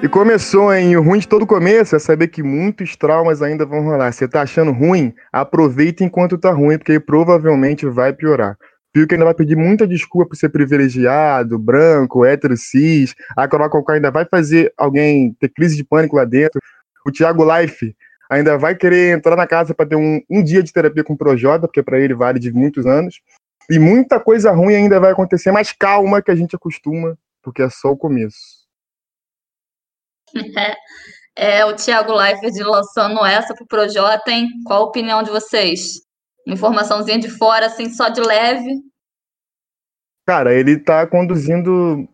E começou, hein? O ruim de todo começo é saber que muitos traumas ainda vão rolar. Você tá achando ruim? Aproveita enquanto tá ruim, porque provavelmente vai piorar. Fiuk ainda vai pedir muita desculpa por ser privilegiado, branco, hétero, cis. A Carol ainda vai fazer alguém ter crise de pânico lá dentro. O Thiago Life ainda vai querer entrar na casa para ter um, um dia de terapia com o Projota, porque para ele vale de muitos anos. E muita coisa ruim ainda vai acontecer, mas calma que a gente acostuma, porque é só o começo. É, o Thiago Leifert lançando essa pro Projota, hein? Qual a opinião de vocês? Informaçãozinha de fora, assim, só de leve. Cara, ele tá conduzindo.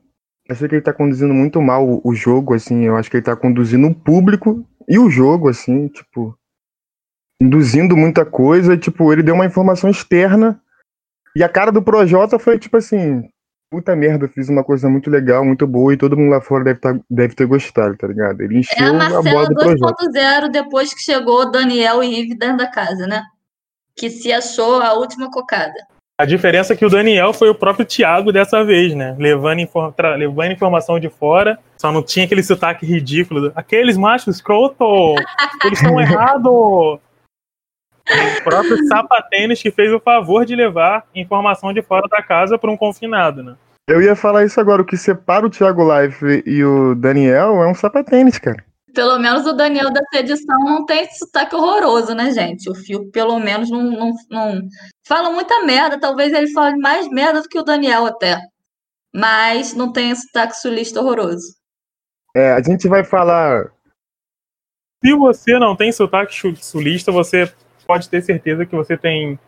Eu sei que ele tá conduzindo muito mal o jogo, assim. Eu acho que ele tá conduzindo o público e o jogo, assim, tipo. Induzindo muita coisa. Tipo, ele deu uma informação externa. E a cara do Projota foi, tipo assim, puta merda, fiz uma coisa muito legal, muito boa, e todo mundo lá fora deve, tá, deve ter gostado, tá ligado? Ele encheu é a, a bola do projeto. 2.0 depois que chegou Daniel e Ive dentro da casa, né? Que se achou a última cocada. A diferença é que o Daniel foi o próprio Thiago dessa vez, né? Levando, inform levando informação de fora, só não tinha aquele sotaque ridículo. Aqueles machos escroto, eles estão errados. O próprio Sapatênis que fez o favor de levar informação de fora da casa para um confinado, né? Eu ia falar isso agora. O que separa o Thiago Life e o Daniel é um sapatênis, cara. Pelo menos o Daniel dessa edição não tem esse sotaque horroroso, né, gente? O Fio, pelo menos, não, não, não. Fala muita merda. Talvez ele fale mais merda do que o Daniel, até. Mas não tem esse sotaque sulista horroroso. É, a gente vai falar. Se você não tem sotaque sulista, você pode ter certeza que você tem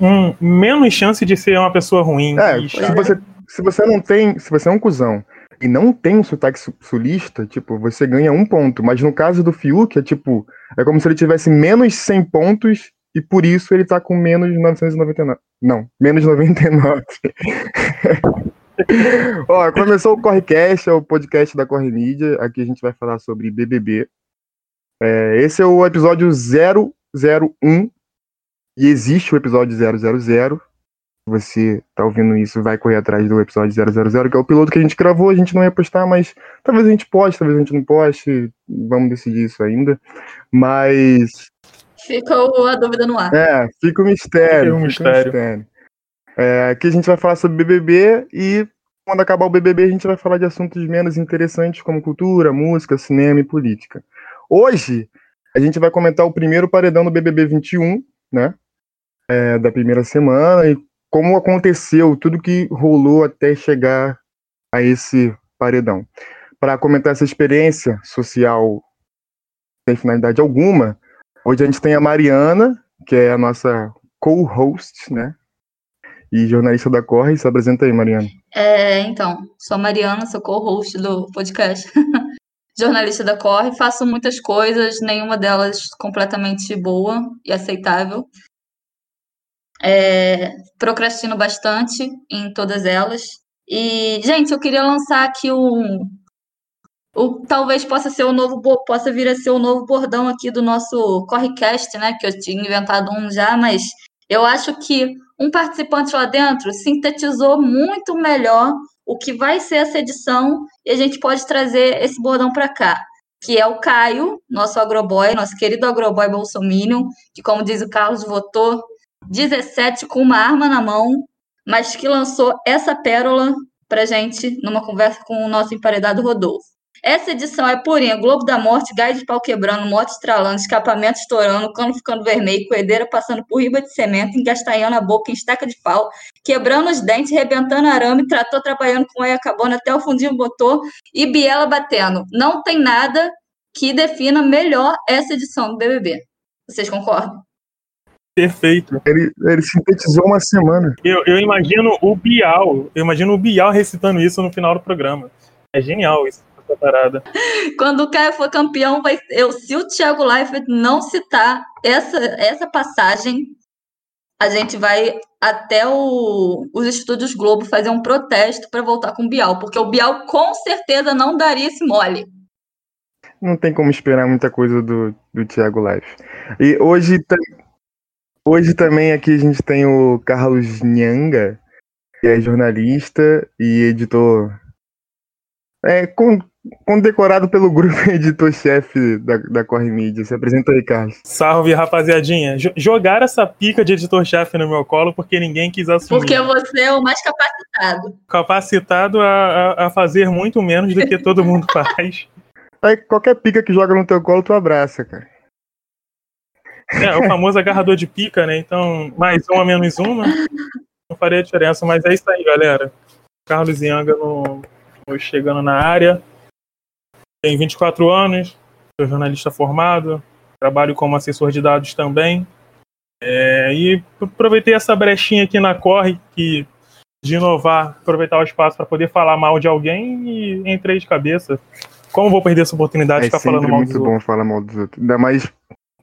um, menos chance de ser uma pessoa ruim. É, se você, se você não tem, se você é um cuzão e não tem um sotaque sulista, tipo, você ganha um ponto. Mas no caso do Fiuk, é tipo, é como se ele tivesse menos 100 pontos e por isso ele tá com menos 999. Não, menos 99. Ó, começou o Correcast, é o podcast da Corre Mídia. Aqui a gente vai falar sobre BBB. É, esse é o episódio 001 e existe o episódio 000. Você tá ouvindo isso, vai correr atrás do episódio 000, que é o piloto que a gente gravou, a gente não ia postar, mas talvez a gente poste, talvez a gente não poste, vamos decidir isso ainda. Mas. Fica a dúvida no ar. É, fica o mistério. Fica um mistério. mistério. É, aqui a gente vai falar sobre BBB e quando acabar o BBB a gente vai falar de assuntos menos interessantes como cultura, música, cinema e política. Hoje a gente vai comentar o primeiro paredão do BBB 21, né? É, da primeira semana e como aconteceu, tudo que rolou até chegar a esse paredão. Para comentar essa experiência social sem finalidade alguma, hoje a gente tem a Mariana, que é a nossa co-host, né? E jornalista da Corre. Se apresenta aí, Mariana. É, então, sou a Mariana, sou co-host do podcast. jornalista da Corre, faço muitas coisas, nenhuma delas completamente boa e aceitável. É, procrastino bastante em todas elas. E, gente, eu queria lançar aqui um. O, talvez possa ser o novo possa vir a ser o novo bordão aqui do nosso Correcast, né? Que eu tinha inventado um já, mas eu acho que um participante lá dentro sintetizou muito melhor o que vai ser essa edição e a gente pode trazer esse bordão para cá, que é o Caio, nosso agroboy, nosso querido agroboy bolsominion, que, como diz o Carlos, votou 17 com uma arma na mão, mas que lançou essa pérola para gente numa conversa com o nosso emparedado Rodolfo. Essa edição é purinha, Globo da Morte, gás de pau quebrando, moto estralando, escapamento estourando, cano ficando vermelho, coedeira passando por riba de cimento, engastanhando a boca em estaca de pau, quebrando os dentes, rebentando arame, trator trabalhando com a acabando até o fundinho motor e biela batendo. Não tem nada que defina melhor essa edição do BBB. Vocês concordam? Perfeito. Ele, ele sintetizou uma semana. Eu, eu imagino o Bial, eu imagino o Bial recitando isso no final do programa. É genial isso essa parada. Quando o Caio for campeão, vai, eu, se o Thiago Leifert não citar essa, essa passagem, a gente vai até o, os estúdios Globo fazer um protesto para voltar com o Bial, porque o Bial com certeza não daria esse mole. Não tem como esperar muita coisa do, do Thiago Leifert. E hoje, hoje também aqui a gente tem o Carlos Nhanga, que é jornalista e editor é, com, condecorado pelo grupo editor-chefe da, da Corre Mídia. Se apresenta aí, Carlos. Salve, rapaziadinha. J jogar essa pica de editor-chefe no meu colo porque ninguém quis assumir. Porque você é o mais capacitado. Capacitado a, a, a fazer muito menos do que todo mundo faz. Aí, qualquer pica que joga no teu colo, tu abraça, cara. É, o famoso agarrador de pica, né? Então, mais um a menos uma, não faria diferença. Mas é isso aí, galera. Carlos Yanga no, no chegando na área. Tenho 24 anos, sou jornalista formado, trabalho como assessor de dados também. É, e aproveitei essa brechinha aqui na Corre, que de inovar, aproveitar o espaço para poder falar mal de alguém e entrei de cabeça. Como vou perder essa oportunidade é de ficar falando mal dos outros? É muito bom falar mal dos outros, ainda mais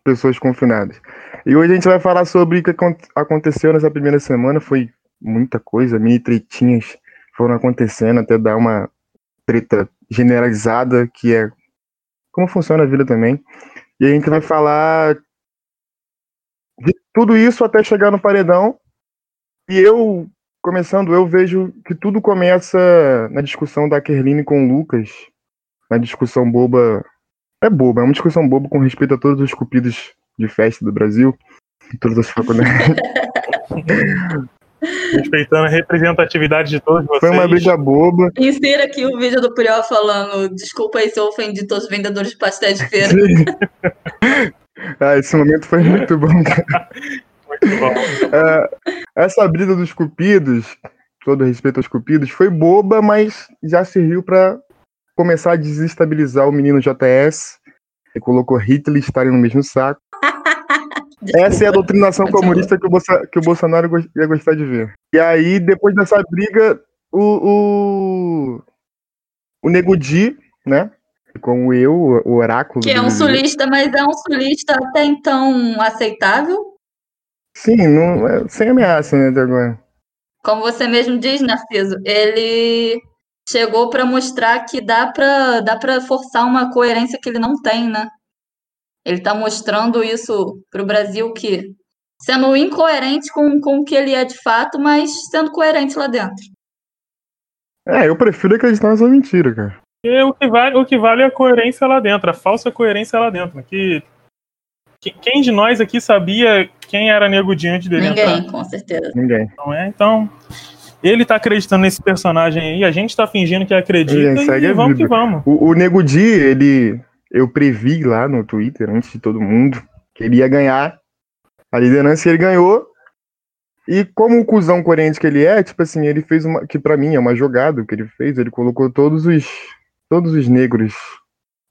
pessoas confinadas. E hoje a gente vai falar sobre o que aconteceu nessa primeira semana. Foi muita coisa, mini tretinhas foram acontecendo até dar uma treta generalizada, que é como funciona a vida também. E a gente vai falar de tudo isso até chegar no paredão. E eu, começando, eu vejo que tudo começa na discussão da Kerline com o Lucas, na discussão boba. É boba, é uma discussão boba com respeito a todos os cupidos de festa do Brasil, todas as faculdades. Respeitando a representatividade de todos vocês. Foi uma briga boba. Insira aqui o vídeo do Priol falando: desculpa aí se eu ofendi todos os vendedores de pastéis de feira. ah, esse momento foi muito bom, cara. Muito bom. É, essa briga dos cupidos, todo respeito aos cupidos, foi boba, mas já serviu para começar a desestabilizar o menino JS, que colocou Hitler e Stalin no mesmo saco. Essa é a doutrinação comunista que o, Bolsa, que o Bolsonaro ia gostar de ver. E aí, depois dessa briga, o, o, o Nego Di, né? Com eu, o oráculo. Que é um sulista, mas é um sulista até então aceitável? Sim, não, é, sem ameaça, né, até agora. Como você mesmo diz, Narciso, ele chegou para mostrar que dá para dá pra forçar uma coerência que ele não tem, né? Ele está mostrando isso para o Brasil que sendo incoerente com, com o que ele é de fato, mas sendo coerente lá dentro. É, eu prefiro acreditar nessa mentira, cara. E o que vale, o que vale é a coerência lá dentro, a falsa coerência lá dentro. Que, que quem de nós aqui sabia quem era Nego Diante dele? Ninguém, entrar? com certeza. Ninguém. Não é? Então, ele tá acreditando nesse personagem aí, a gente tá fingindo que acredita e, e vamos que vamos. O, o Nego Di, ele eu previ lá no Twitter, antes de todo mundo, que ele ia ganhar a liderança ele ganhou. E como o cuzão coerente que ele é, tipo assim, ele fez uma. Que para mim é uma jogada que ele fez, ele colocou todos os. Todos os negros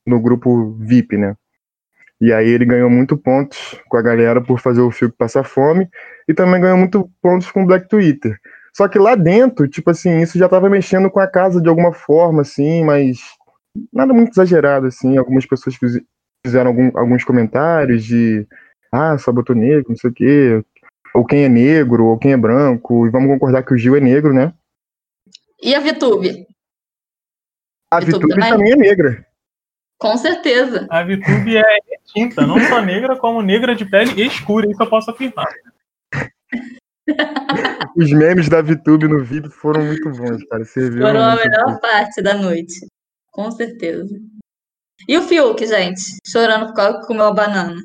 no grupo VIP, né? E aí ele ganhou muito pontos com a galera por fazer o Fiuk passar fome. E também ganhou muito pontos com o Black Twitter. Só que lá dentro, tipo assim, isso já tava mexendo com a casa de alguma forma, assim, mas nada muito exagerado, assim. Algumas pessoas fizeram algum, alguns comentários de ah, só botou negro, não sei o quê. Ou quem é negro, ou quem é branco. E vamos concordar que o Gil é negro, né? E a Vitube? A Vitube, também? também é negra. Com certeza. A Vitube é tinta, não só negra, como negra de pele escura, isso eu posso afirmar. Os memes da VTube no vídeo foram muito bons, cara. Foram a melhor parte da noite. Com certeza. E o Fiuk, gente? Chorando por causa que comeu a banana.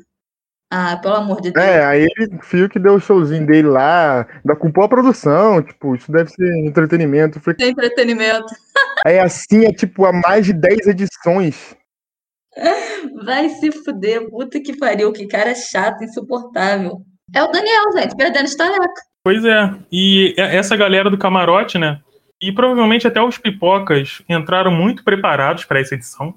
Ah, pelo amor de Deus. É, aí o Fiuk deu o showzinho dele lá, da culpou a produção, tipo, isso deve ser entretenimento. Foi... Entretenimento. Aí assim, é tipo, há mais de 10 edições. Vai se fuder, puta que pariu, que cara chato, insuportável. É o Daniel, gente, perdendo estareca. Pois é, e essa galera do camarote, né, e provavelmente até os pipocas entraram muito preparados para essa edição,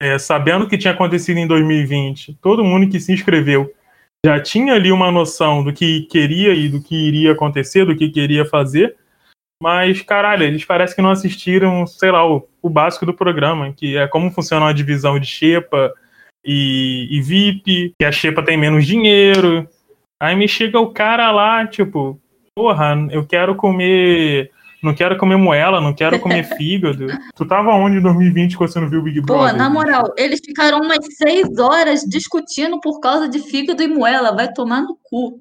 é, sabendo o que tinha acontecido em 2020. Todo mundo que se inscreveu já tinha ali uma noção do que queria e do que iria acontecer, do que queria fazer. Mas, caralho, eles parecem que não assistiram, sei lá, o, o básico do programa, que é como funciona a divisão de Xepa e, e VIP, que a Xepa tem menos dinheiro. Aí me chega o cara lá, tipo, porra, eu quero comer não quero comer moela, não quero comer fígado. tu tava onde em 2020 quando você não viu o Big Brother? Pô, na moral, eles ficaram umas seis horas discutindo por causa de fígado e moela. Vai tomar no cu.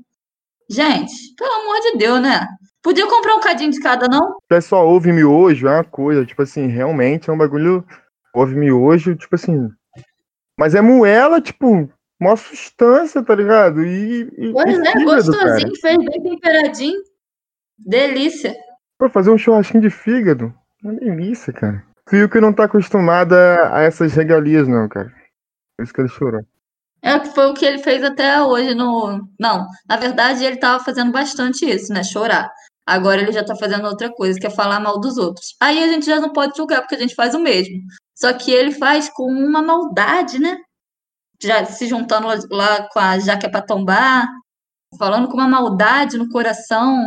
Gente, pelo amor de Deus, né? Podia comprar um cadinho de cada, não? O pessoal ouve miojo, é uma coisa, tipo assim, realmente é um bagulho Couve miojo, tipo assim. Mas é moela, tipo, uma sustância, tá ligado? E, e pois e é, fígado, gostosinho, cara. fez bem temperadinho. Delícia. Pô, fazer um churrasquinho de fígado. Uma delícia, cara. Fio que não tá acostumada a essas regalias, não, cara. Por isso que ele chorou. É, foi o que ele fez até hoje no. Não, na verdade ele tava fazendo bastante isso, né? Chorar. Agora ele já tá fazendo outra coisa, que é falar mal dos outros. Aí a gente já não pode julgar, porque a gente faz o mesmo. Só que ele faz com uma maldade, né? Já se juntando lá com a Jaque é pra tombar, falando com uma maldade no coração.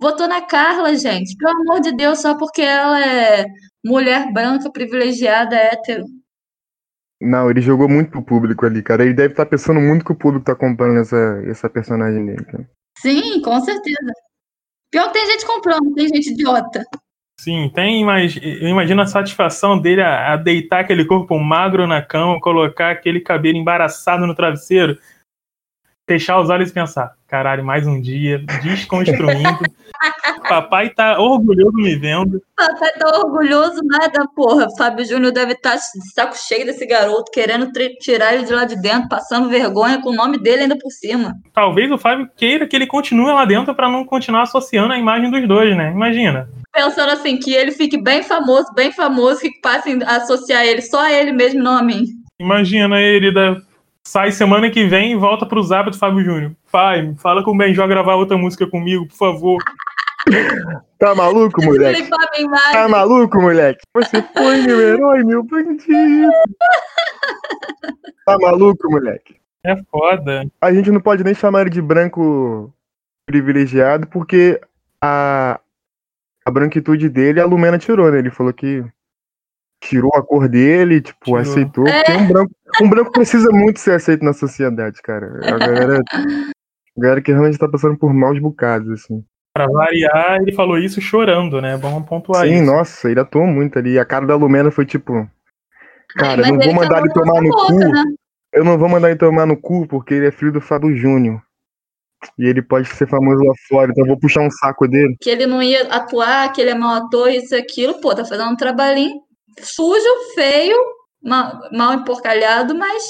Votou na Carla, gente. Pelo amor de Deus, só porque ela é mulher branca, privilegiada, hétero. Não, ele jogou muito pro público ali, cara. Ele deve estar tá pensando muito que o público tá comprando essa, essa personagem dele, cara. Sim, com certeza. Pior que tem gente comprando, tem gente idiota. Sim, tem, mas eu imagino a satisfação dele a, a, deitar aquele corpo magro na cama, colocar aquele cabelo embaraçado no travesseiro, fechar os olhos e pensar: caralho, mais um dia, desconstruindo. Papai tá orgulhoso me vendo. Papai tá orgulhoso nada, porra. Fábio Júnior deve estar tá de saco cheio desse garoto, querendo tirar ele de lá de dentro, passando vergonha com o nome dele ainda por cima. Talvez o Fábio queira que ele continue lá dentro para não continuar associando a imagem dos dois, né? Imagina. Pensando assim, que ele fique bem famoso, bem famoso, que passem a associar ele só a ele mesmo, não a mim. Imagina ele da sai semana que vem e volta pro do Fábio Júnior. Pai, fala com o Benjó gravar outra música comigo, por favor. Tá maluco, moleque? Tá maluco, moleque? Você foi meu herói, meu bandido. Tá maluco, moleque? É foda. A gente não pode nem chamar ele de branco privilegiado, porque a, a branquitude dele a Lumena tirou, né? Ele falou que tirou a cor dele, tipo, tirou. aceitou. É. Um, branco, um branco precisa muito ser aceito na sociedade, cara. A galera, a galera que realmente tá passando por maus bocados, assim. Pra variar, ele falou isso chorando, né? Vamos pontuar Sim, isso. nossa, ele atuou muito ali. A cara da Lumena foi tipo. Cara, não vou mandar ele tomar no boca, cu. Né? Eu não vou mandar ele tomar no cu porque ele é filho do Fábio Júnior. E ele pode ser famoso lá fora, então eu vou puxar um saco dele. Que ele não ia atuar, que ele é mau ator, isso e aquilo. Pô, tá fazendo um trabalhinho sujo, feio, mal, mal emporcalhado, mas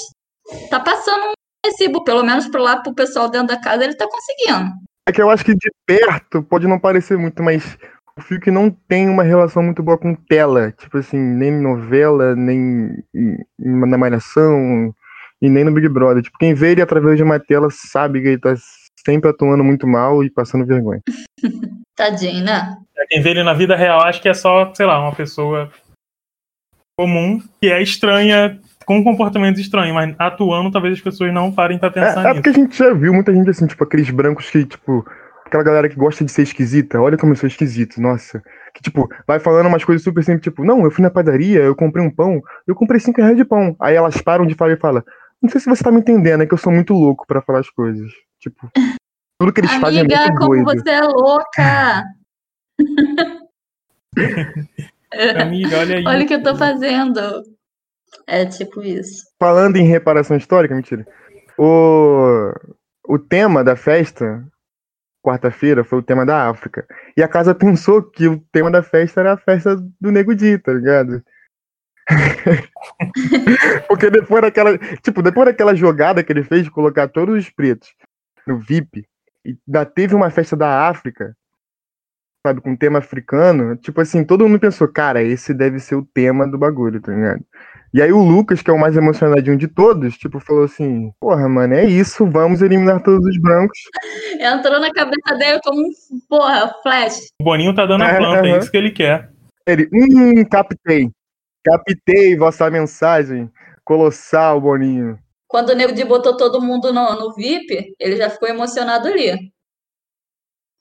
tá passando um recibo, pelo menos pro lá pro pessoal dentro da casa, ele tá conseguindo. É que eu acho que de perto pode não parecer muito, mas o Fiuk não tem uma relação muito boa com tela. Tipo assim, nem novela, nem na Malhação, e nem no Big Brother. Tipo, quem vê ele através de uma tela sabe que ele tá sempre atuando muito mal e passando vergonha. Tadinho, né? É, quem vê ele na vida real, acho que é só, sei lá, uma pessoa comum que é estranha com um comportamento estranho, mas atuando talvez as pessoas não parem pra pensar é, nisso. É porque a gente já viu muita gente assim, tipo, aqueles brancos que, tipo, aquela galera que gosta de ser esquisita, olha como eu sou esquisito, nossa. Que, tipo, vai falando umas coisas super simples, tipo, não, eu fui na padaria, eu comprei um pão, eu comprei cinco reais de pão. Aí elas param de falar e falam, não sei se você tá me entendendo, é que eu sou muito louco para falar as coisas. Tipo, tudo que eles Amiga, fazem é muito como doido. você é louca! Amiga, olha aí. Olha o que eu tô fazendo. É tipo isso. Falando em reparação histórica, mentira. O, o tema da festa, quarta-feira, foi o tema da África. E a casa pensou que o tema da festa era a festa do Nego Di, tá ligado? Porque depois daquela. Tipo, depois daquela jogada que ele fez de colocar todos os pretos no VIP, e ainda teve uma festa da África, sabe, com tema africano, tipo assim, todo mundo pensou, cara, esse deve ser o tema do bagulho, tá ligado? E aí o Lucas, que é o mais emocionadinho de todos, tipo, falou assim, porra, mano, é isso, vamos eliminar todos os brancos. Entrou na cabeça dele como um, porra, flash. O Boninho tá dando a planta, é, é isso que ele quer. Ele, hum, captei. Captei vossa mensagem. Colossal, Boninho. Quando o Nego de botou todo mundo no, no VIP, ele já ficou emocionado ali.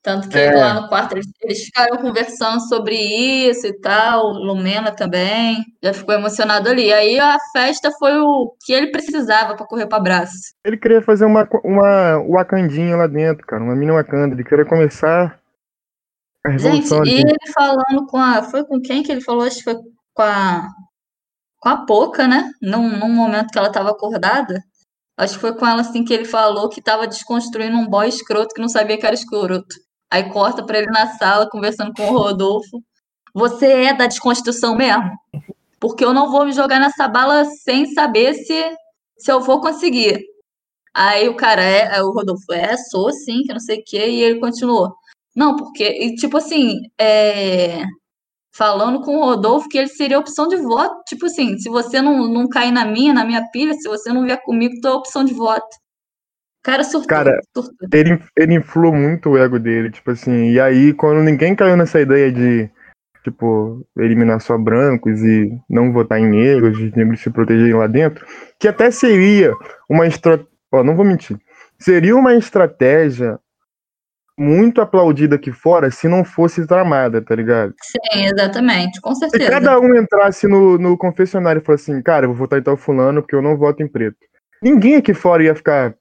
Tanto que é. lá no quarto eles, eles, ficaram conversando sobre isso e tal, Lumena também, já ficou emocionado ali. Aí a festa foi o que ele precisava para correr para abraço. Ele queria fazer uma, uma Wakandinha lá dentro, cara, uma mini Wakanda. Ele queria começar a revolução. Gente, e ele falando com a. Foi com quem que ele falou? Acho que foi com a. Com a Poca, né? Num, num momento que ela estava acordada. Acho que foi com ela assim que ele falou que estava desconstruindo um boy escroto que não sabia que era escroto. Aí corta para ele na sala, conversando com o Rodolfo. Você é da desconstrução mesmo? porque eu não vou me jogar nessa bala sem saber se, se eu vou conseguir. Aí o cara, é o Rodolfo, é, sou sim, que não sei o quê, e ele continuou. Não, porque, e, tipo assim, é, falando com o Rodolfo que ele seria opção de voto. Tipo assim, se você não, não cair na minha, na minha pilha, se você não vier comigo, tu é opção de voto. Cara surtou. Cara, surtou. Ele, ele inflou muito o ego dele, tipo assim, e aí quando ninguém caiu nessa ideia de, tipo, eliminar só brancos e não votar em negros, os negros se protegerem lá dentro, que até seria uma estratégia, ó, não vou mentir, seria uma estratégia muito aplaudida aqui fora se não fosse tramada, tá ligado? Sim, exatamente, com certeza. Se cada um entrasse no, no confessionário e falasse assim, cara, eu vou votar em tal fulano porque eu não voto em preto. Ninguém aqui fora ia ficar.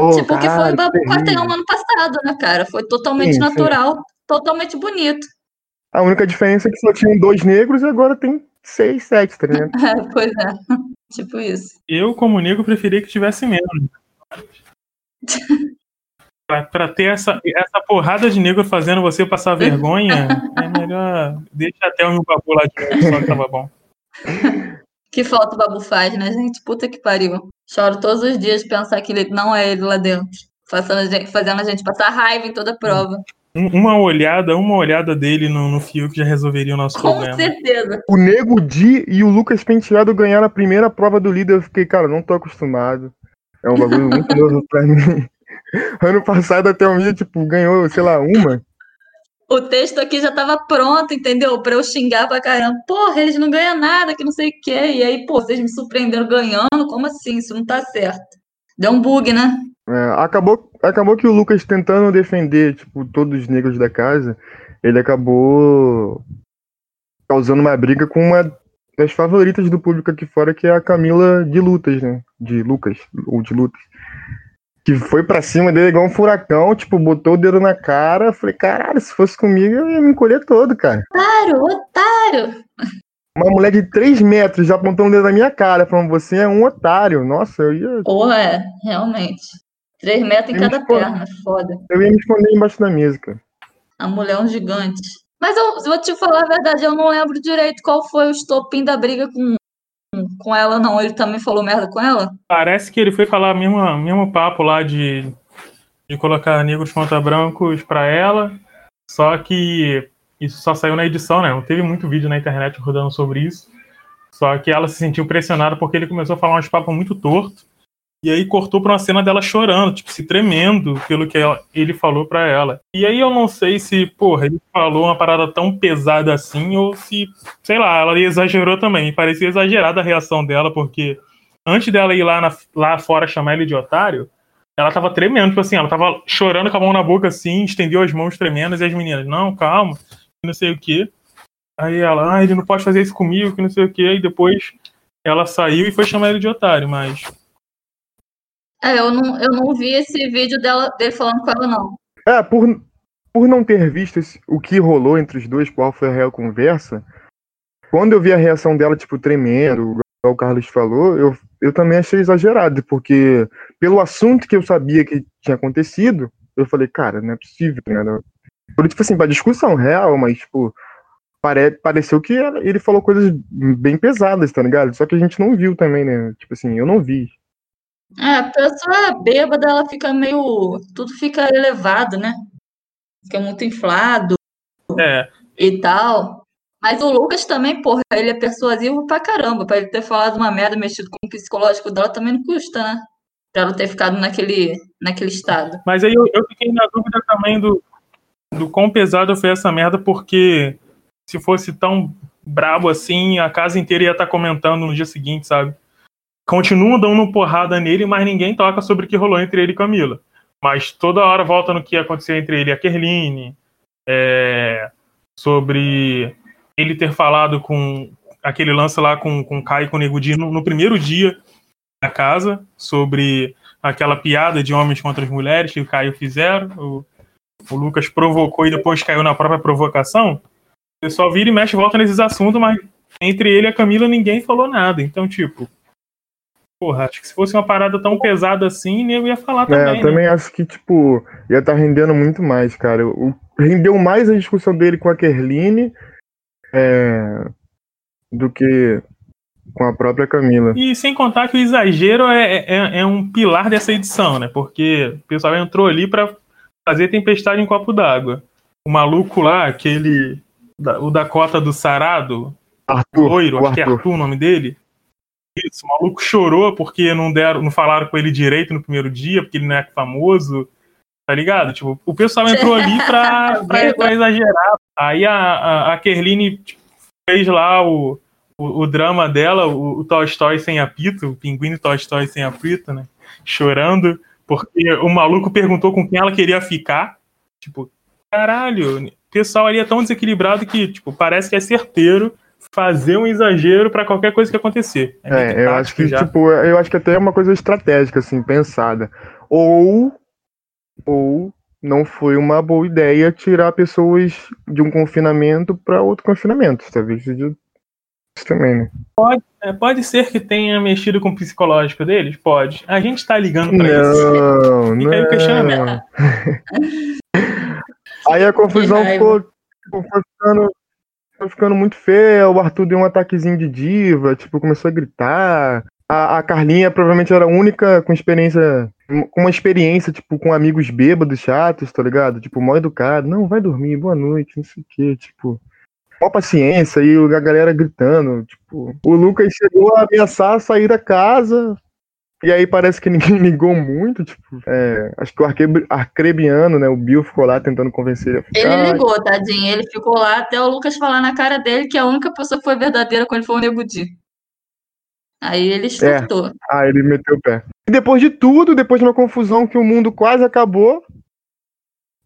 Oh, tipo que foi o Babu Quartel ano passado, né, cara? Foi totalmente sim, natural, sim. totalmente bonito. A única diferença é que só tinham dois negros e agora tem seis, sete, tá ligado? É, pois é, tipo isso. Eu, como negro, preferia que tivesse menos. Pra, pra, ter essa, essa porrada de negro fazendo você passar vergonha, é melhor. Deixa até o meu babu lá de novo, só que tava bom. Que falta o babu faz, né, gente? Puta que pariu. Choro todos os dias de pensar que ele não é ele lá dentro. Fazendo a gente, fazendo a gente passar raiva em toda prova. Uma olhada, uma olhada dele no, no fio que já resolveria o nosso Com problema. Com certeza. O Nego Di e o Lucas Penteado ganharam a primeira prova do líder. Eu fiquei, cara, não tô acostumado. É um bagulho muito novo pra mim. Ano passado até um dia, tipo, ganhou, sei lá, uma. O texto aqui já tava pronto, entendeu? Pra eu xingar pra caramba. Porra, eles não ganham nada, que não sei o quê. E aí, pô, vocês me surpreenderam ganhando? Como assim? Isso não tá certo. Deu um bug, né? É, acabou, acabou que o Lucas tentando defender, tipo, todos os negros da casa, ele acabou causando uma briga com uma das favoritas do público aqui fora, que é a Camila de Lutas, né? De Lucas, ou de Lutas que foi pra cima dele igual um furacão, tipo, botou o dedo na cara. Falei, caralho, se fosse comigo, eu ia me encolher todo, cara. Otário, otário! Uma mulher de 3 metros já apontou um dedo na minha cara, falando, você é um otário. Nossa, eu ia. Porra, é, realmente. 3 metros em cada perna, foda. Eu ia me esconder embaixo da mesa, cara. A mulher é um gigante. Mas eu vou te falar a verdade, eu não lembro direito qual foi o estopim da briga com com ela, não. Ele também falou merda com ela? Parece que ele foi falar mesmo, mesmo papo lá de, de colocar negros contra brancos pra ela. Só que isso só saiu na edição, né? Não teve muito vídeo na internet rodando sobre isso. Só que ela se sentiu pressionada porque ele começou a falar uns papos muito torto. E aí cortou pra uma cena dela chorando, tipo, se tremendo pelo que ela, ele falou pra ela. E aí eu não sei se, porra, ele falou uma parada tão pesada assim, ou se, sei lá, ela exagerou também. Parecia exagerada a reação dela, porque antes dela ir lá, na, lá fora chamar ele de otário, ela tava tremendo, tipo assim, ela tava chorando com a mão na boca assim, estendeu as mãos tremendas, e as meninas, não, calma, não sei o que. Aí ela, ah, ele não pode fazer isso comigo, que não sei o que. E depois ela saiu e foi chamar ele de otário, mas é, eu não, eu não vi esse vídeo dela, dele falando com ela, não. É, por, por não ter visto esse, o que rolou entre os dois, qual foi a real conversa, quando eu vi a reação dela, tipo, tremendo, igual o Carlos falou, eu, eu também achei exagerado, porque pelo assunto que eu sabia que tinha acontecido, eu falei, cara, não é possível, né? Por, tipo assim, pra discussão real, mas, tipo, pare, pareceu que ele falou coisas bem pesadas, tá ligado? Só que a gente não viu também, né? Tipo assim, eu não vi. É, a pessoa bêbada, ela fica meio. Tudo fica elevado, né? Fica muito inflado é. e tal. Mas o Lucas também, porra, ele é persuasivo pra caramba. Pra ele ter falado uma merda, mexido com o psicológico dela, também não custa, né? Pra ela ter ficado naquele, naquele estado. Mas aí eu, eu fiquei na dúvida também do, do quão pesado foi essa merda, porque se fosse tão brabo assim, a casa inteira ia estar tá comentando no dia seguinte, sabe? Continuam dando porrada nele, mas ninguém toca sobre o que rolou entre ele e Camila. Mas toda hora volta no que aconteceu entre ele e a Kerline, é, sobre ele ter falado com aquele lance lá com, com o Kai e com o Negudinho no, no primeiro dia da casa, sobre aquela piada de homens contra as mulheres que o Caio fizeram. O, o Lucas provocou e depois caiu na própria provocação. O pessoal vira e mexe volta nesses assuntos, mas entre ele e a Camila ninguém falou nada. Então, tipo, Porra, acho que se fosse uma parada tão pesada assim, eu ia falar também. É, eu né? também acho que, tipo, ia estar tá rendendo muito mais, cara. O, rendeu mais a discussão dele com a Kerline. É, do que com a própria Camila. E sem contar que o exagero é, é, é um pilar dessa edição, né? Porque o pessoal entrou ali para fazer tempestade em copo d'água. O maluco lá, aquele. O da cota do Sarado, Arthur, loiro, o acho que é Arthur. Arthur o nome dele. Isso, o maluco chorou porque não deram, não falaram com ele direito no primeiro dia, porque ele não é famoso. Tá ligado? Tipo, o pessoal entrou ali pra, pra, pra exagerar. Aí a, a, a Kerline tipo, fez lá o, o, o drama dela, o, o Toy Story sem apito, o pinguim Story sem apito, né? Chorando, porque o maluco perguntou com quem ela queria ficar. Tipo, caralho, o pessoal ali é tão desequilibrado que, tipo, parece que é certeiro fazer um exagero pra qualquer coisa que acontecer. É, muito eu acho que, já. tipo, eu acho que até é uma coisa estratégica, assim, pensada. Ou, ou não foi uma boa ideia tirar pessoas de um confinamento para outro confinamento. Talvez seja isso também, né? É, pode ser que tenha mexido com o psicológico deles? Pode. A gente tá ligando pra isso. Não, Fica aí o questionamento. não. Aí a confusão ficou, ficou ficando, foi ficando muito feia. O Arthur deu um ataquezinho de diva, tipo, começou a gritar. A, a Carlinha provavelmente era a única com experiência, com uma experiência, tipo, com amigos bêbados, chatos, tá ligado? Tipo, mal educado. Não, vai dormir, boa noite, não sei o quê, tipo. Mó paciência, e a galera gritando, tipo. O Lucas chegou a ameaçar sair da casa, e aí parece que ninguém ligou muito, tipo, é, acho que o arque- arcrebiano, né, o Bill ficou lá tentando convencer ele a ficar. Ele ligou, tadinho. Ele ficou lá até o Lucas falar na cara dele que a única pessoa que foi verdadeira com ele foi o Nego Di. Aí ele surtou. Ah, ele meteu o pé. E depois de tudo, depois de uma confusão que o mundo quase acabou,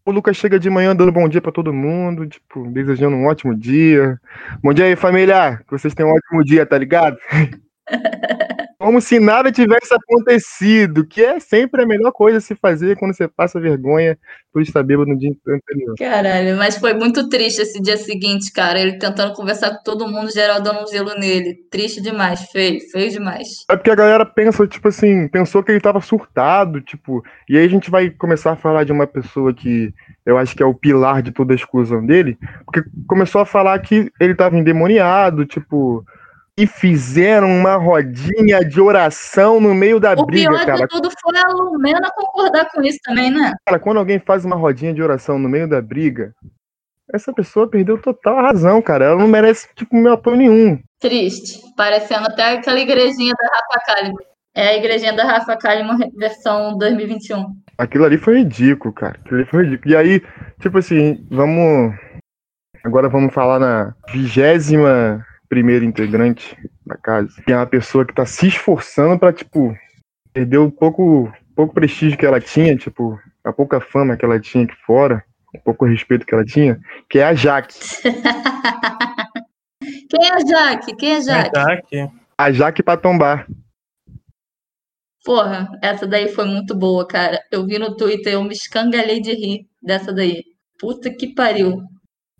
o Lucas chega de manhã dando bom dia pra todo mundo, tipo, desejando um ótimo dia. Bom dia aí, família, que vocês tenham um ótimo dia, tá ligado? Como se nada tivesse acontecido, que é sempre a melhor coisa a se fazer quando você passa vergonha por estar bêbado no dia anterior. Caralho, mas foi muito triste esse dia seguinte, cara. Ele tentando conversar com todo mundo, geral dando um gelo nele. Triste demais, feio, feio demais. É porque a galera pensa, tipo assim, pensou que ele tava surtado, tipo, e aí a gente vai começar a falar de uma pessoa que eu acho que é o pilar de toda a exclusão dele, porque começou a falar que ele tava endemoniado, tipo, e fizeram uma rodinha de oração no meio da O briga, pior cara. de tudo foi a Lumena concordar com isso também, né? Cara, quando alguém faz uma rodinha de oração no meio da briga, essa pessoa perdeu total a razão, cara. Ela não merece, tipo, meu apoio nenhum. Triste. Parecendo até aquela igrejinha da Rafa Kalimann. É a igrejinha da Rafa Kalimann versão 2021. Aquilo ali foi ridículo, cara. Aquilo ali foi ridículo. E aí, tipo assim, vamos. Agora vamos falar na vigésima primeira integrante da casa. Que é uma pessoa que tá se esforçando pra, tipo, perder o pouco, pouco prestígio que ela tinha, tipo, a pouca fama que ela tinha aqui fora, o pouco respeito que ela tinha, que é a Jaque. Quem é a Jaque? Quem é a Jaque? Tá aqui. A Jaque pra tombar. Porra, essa daí foi muito boa, cara. Eu vi no Twitter, eu me escangalhei de rir dessa daí. Puta que pariu.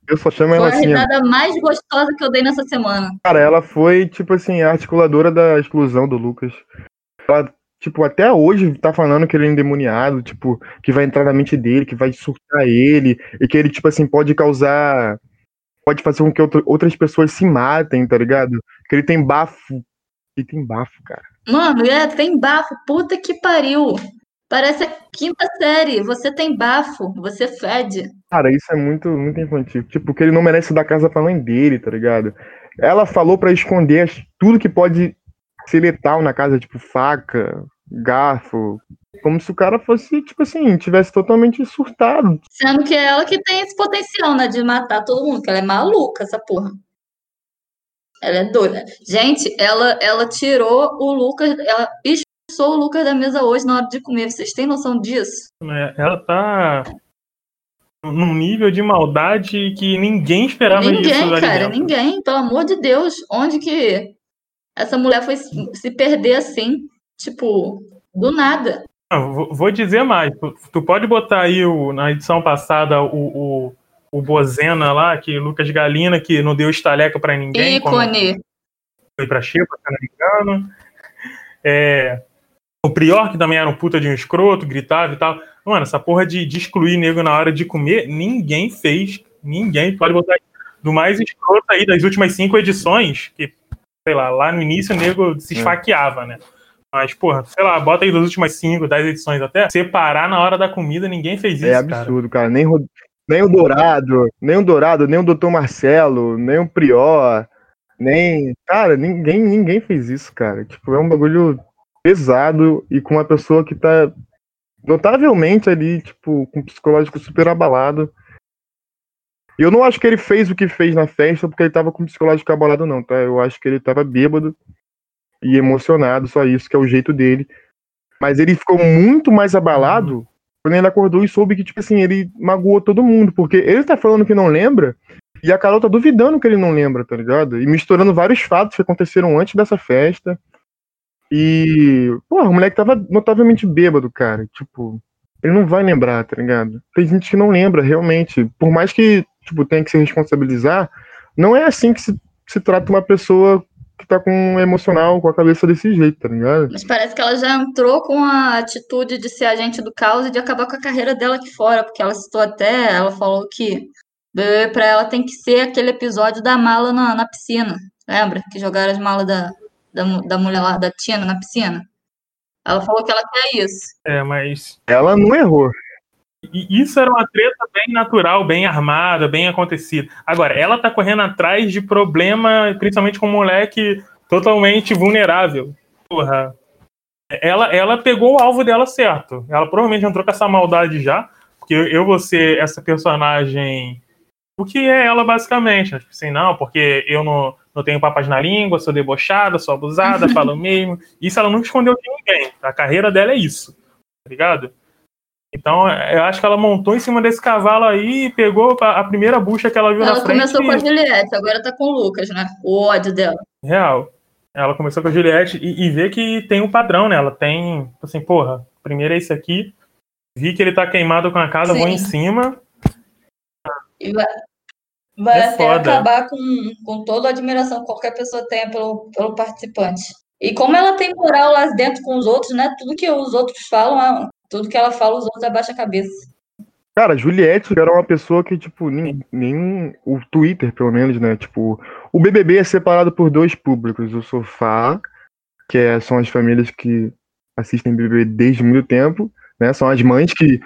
Eu só chamo Foi ela a assim, risada mais gostosa que eu dei nessa semana. Cara, ela foi, tipo assim, a articuladora da exclusão do Lucas. Ela, tipo, até hoje tá falando que ele é endemoniado, tipo, que vai entrar na mente dele, que vai surtar ele, e que ele, tipo assim, pode causar. Pode fazer com que outro- outras pessoas se matem, tá ligado? Que ele tem bafo. Ele tem bafo, cara. Mano, é, tem bafo. Puta que pariu. Parece a quinta série. Você tem bafo. Você fede. Cara, isso é muito, muito infantil. Tipo, que ele não merece dar casa pra mãe dele, tá ligado? Ela falou pra esconder tudo que pode ser letal na casa, tipo faca, garfo. Como se o cara fosse, tipo assim, tivesse totalmente surtado. Sendo que é ela que tem esse potencial, né? De matar todo mundo. Que ela é maluca, essa porra. Ela é doida. Gente, ela, ela tirou o Lucas. Ela expulsou o Lucas da mesa hoje na hora de comer. Vocês têm noção disso? né? Ela tá num nível de maldade que ninguém esperava Ninguém, ali cara, dentro. ninguém. Pelo amor de Deus. Onde que essa mulher foi se perder assim? Tipo, do nada. Não, vou- dizer mais. Tu, tu pode botar aí o, na edição passada o, o, o Bozena lá, que Lucas Galina, que não deu estaleca pra ninguém. Ícone. Foi pra Chico, se não me engano. É, o Prior, que também era um puta de um escroto, gritava e tal. Mano, essa porra de, de excluir nego na hora de comer, ninguém fez. Ninguém. Pode botar aí. do mais escroto aí das últimas cinco edições, que, sei lá, lá no início o nego se é. esfaqueava, né? Mas, porra, sei lá, bota aí das últimas cinco, dez edições até, separar na hora da comida, ninguém fez é isso. É absurdo, cara. cara. Nem, nem o Dourado, nem o Dourado, nem o Doutor Marcelo, nem o Prior, nem. Cara, ninguém, ninguém fez isso, cara. Tipo, é um bagulho pesado e com uma pessoa que tá notavelmente ali, tipo, com psicológico super abalado. Eu não acho que ele fez o que fez na festa porque ele tava com o psicológico abalado, não, tá? Eu acho que ele tava bêbado e emocionado, só isso, que é o jeito dele. Mas ele ficou muito mais abalado quando ele acordou e soube que, tipo assim, ele magoou todo mundo, porque ele tá falando que não lembra, e a Carol tá duvidando que ele não lembra, tá ligado? E misturando vários fatos que aconteceram antes dessa festa. E, porra, o moleque tava notavelmente bêbado, cara. Tipo, ele não vai lembrar, tá ligado? Tem gente que não lembra, realmente. Por mais que, tipo, tenha que se responsabilizar, não é assim que se, se trata uma pessoa que tá com emocional, com a cabeça desse jeito, tá ligado? Mas parece que ela já entrou com a atitude de ser agente do caos e de acabar com a carreira dela aqui fora, porque ela citou até, ela falou que pra ela tem que ser aquele episódio da mala na, na piscina. Lembra? Que jogaram as malas da, da, da mulher lá, da Tina, na piscina. Ela falou que ela quer isso. É, mas. Ela não errou. E isso era uma treta bem natural, bem armada, bem acontecida. Agora, ela tá correndo atrás de problema, principalmente com um moleque totalmente vulnerável. Porra. Ela, ela pegou o alvo dela certo. Ela provavelmente entrou com essa maldade já. Porque eu, eu vou ser essa personagem. O que é ela, basicamente? Tipo assim, não, porque eu não não tenho papas na língua, sou debochada, sou abusada, falo mesmo. Isso ela nunca escondeu de ninguém. A carreira dela é isso, tá ligado? Então, eu acho que ela montou em cima desse cavalo aí e pegou a primeira bucha que ela viu ela na frente. Ela começou com a Juliette, agora tá com o Lucas, né? O ódio dela. Real. Ela começou com a Juliette e, e vê que tem um padrão, né? Ela tem, assim, porra, primeiro é esse aqui. Vi que ele tá queimado com a casa, Sim. vou em cima. E vai, vai é até foda. acabar com, com toda a admiração que qualquer pessoa tenha pelo, pelo participante. E como ela tem moral lá dentro com os outros, né? Tudo que os outros falam, tudo que ela fala, os outros abaixam a cabeça. Cara, Juliette era uma pessoa que, tipo, nem, nem o Twitter, pelo menos, né? Tipo, o BBB é separado por dois públicos. O sofá, que é, são as famílias que assistem BBB desde muito tempo, né? São as mães que